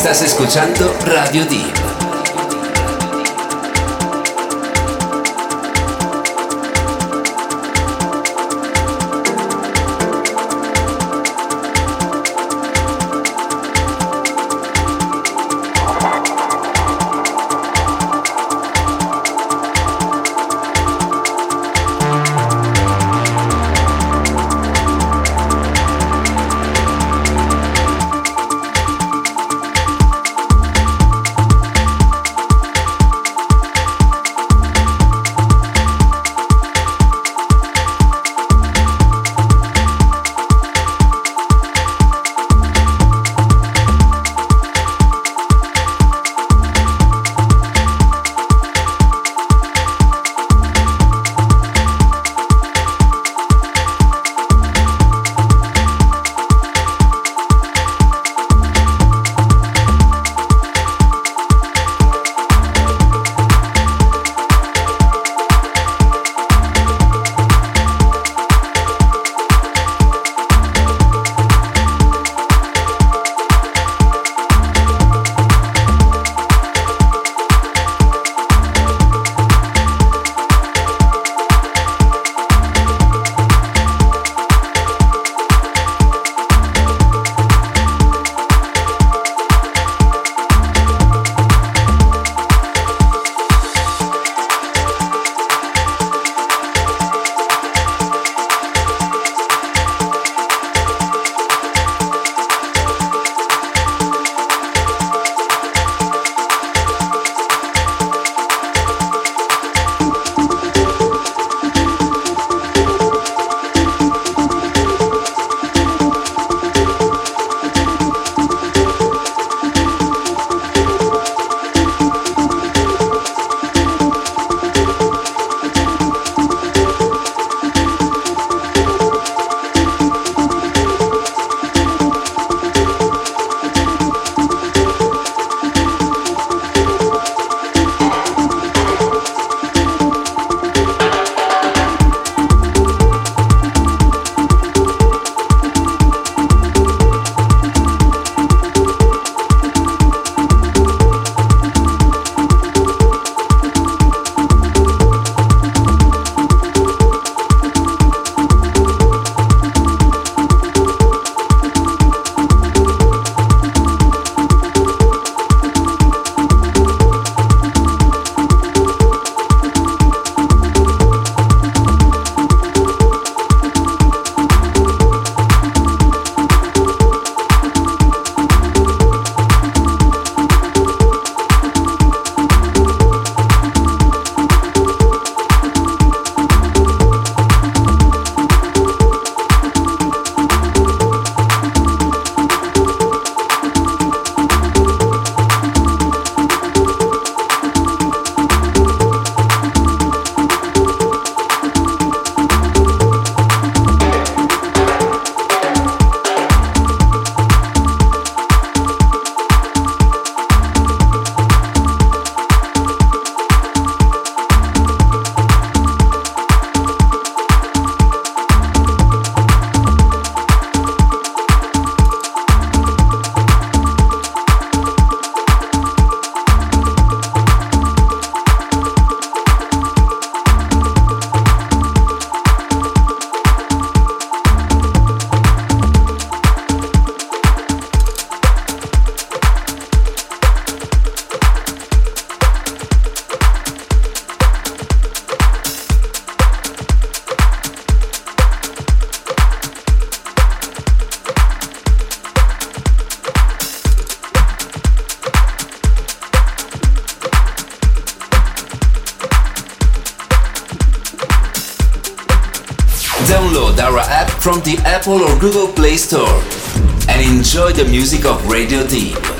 Estás escuchando Radio Deep. from the Apple or Google Play Store and enjoy the music of Radio Deep.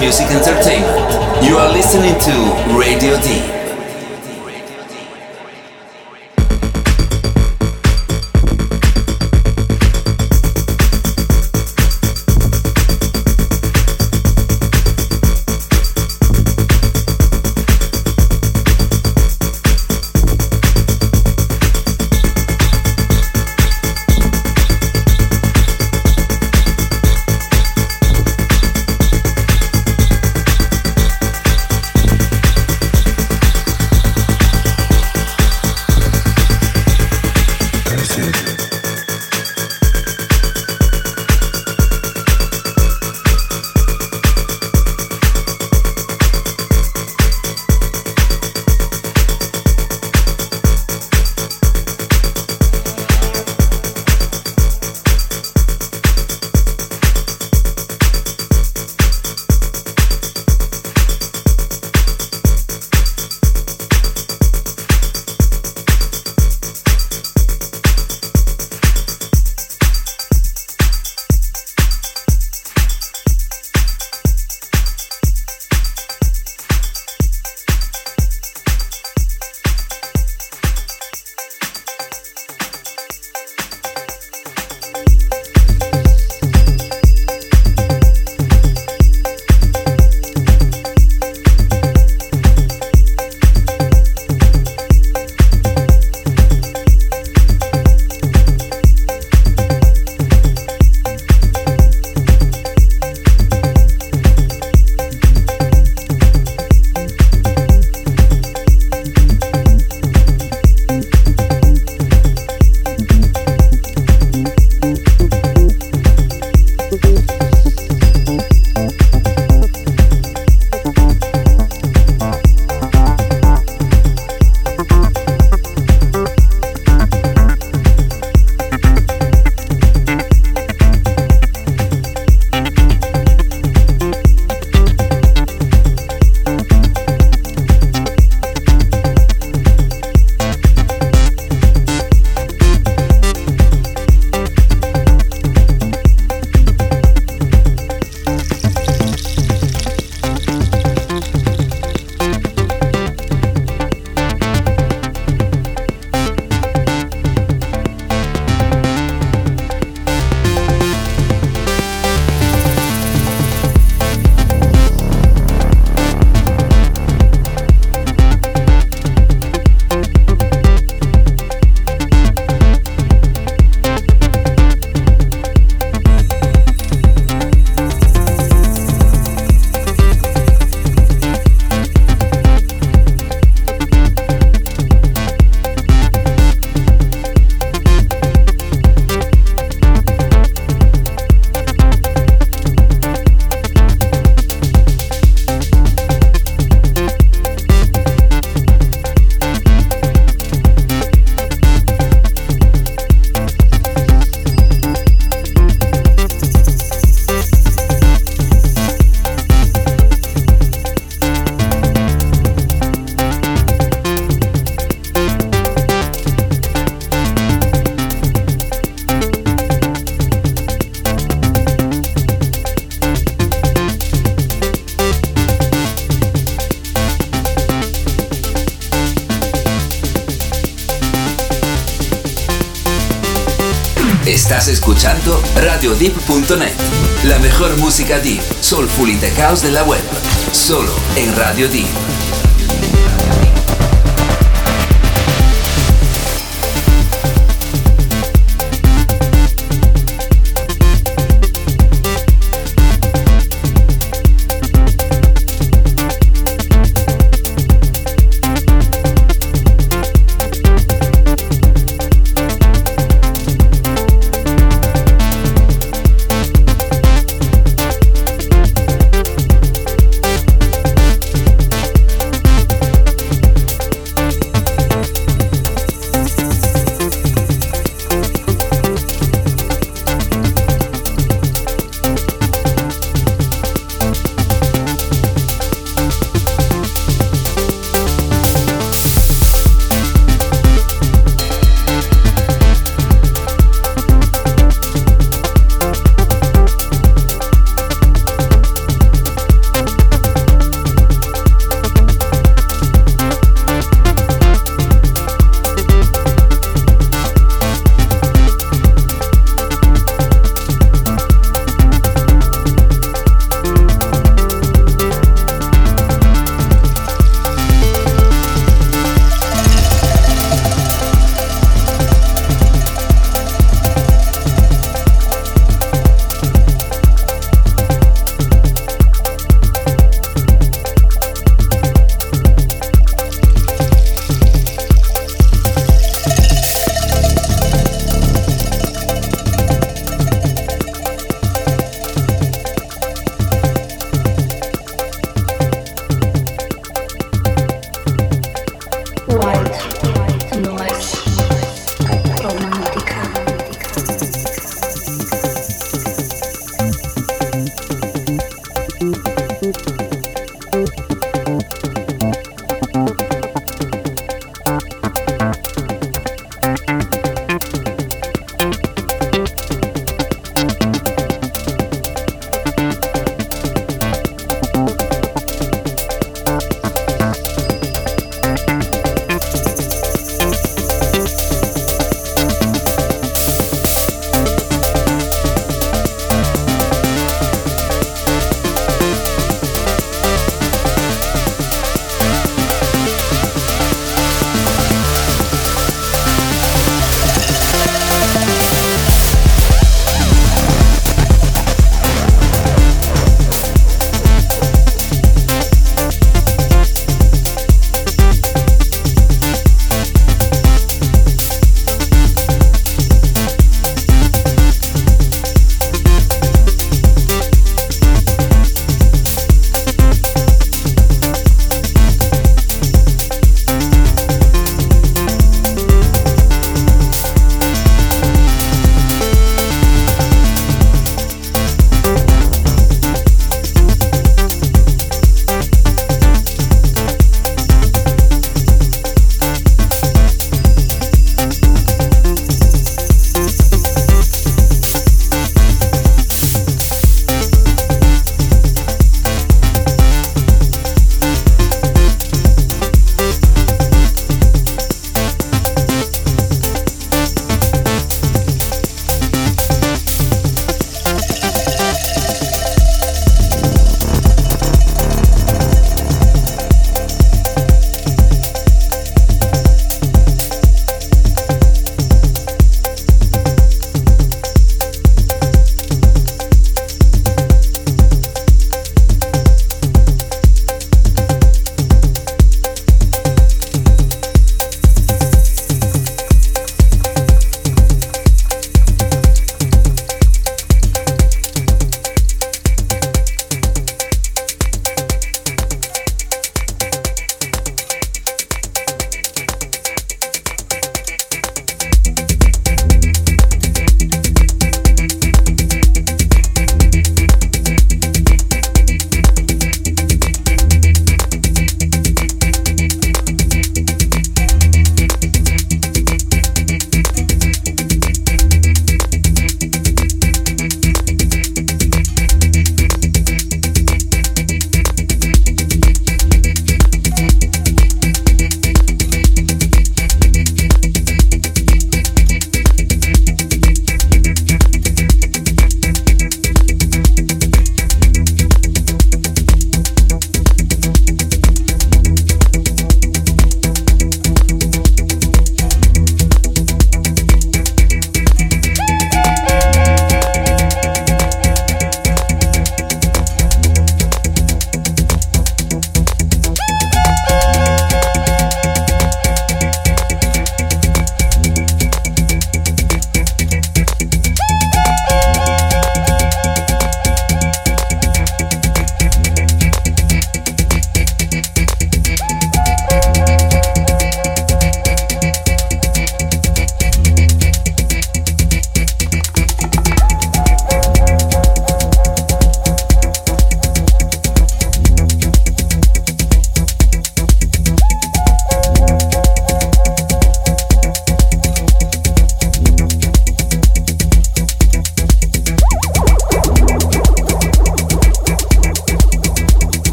Music entertainment. Tech house de la web, solo en Radio Deep.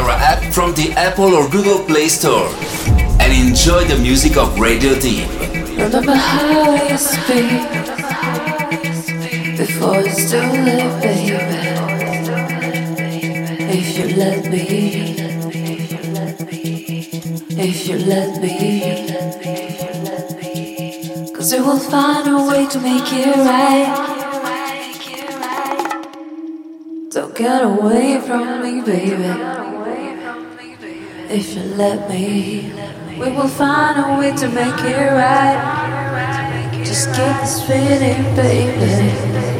Download app from the Apple or Google Play Store and enjoy the music of Radio Deep. Remember how it used to be before it's too late, baby. If you let me, if you let me, cause we will find a way to make it right. Don't get away from me, baby. If you let me, we will find a way to make it right. Just keep feeling, baby.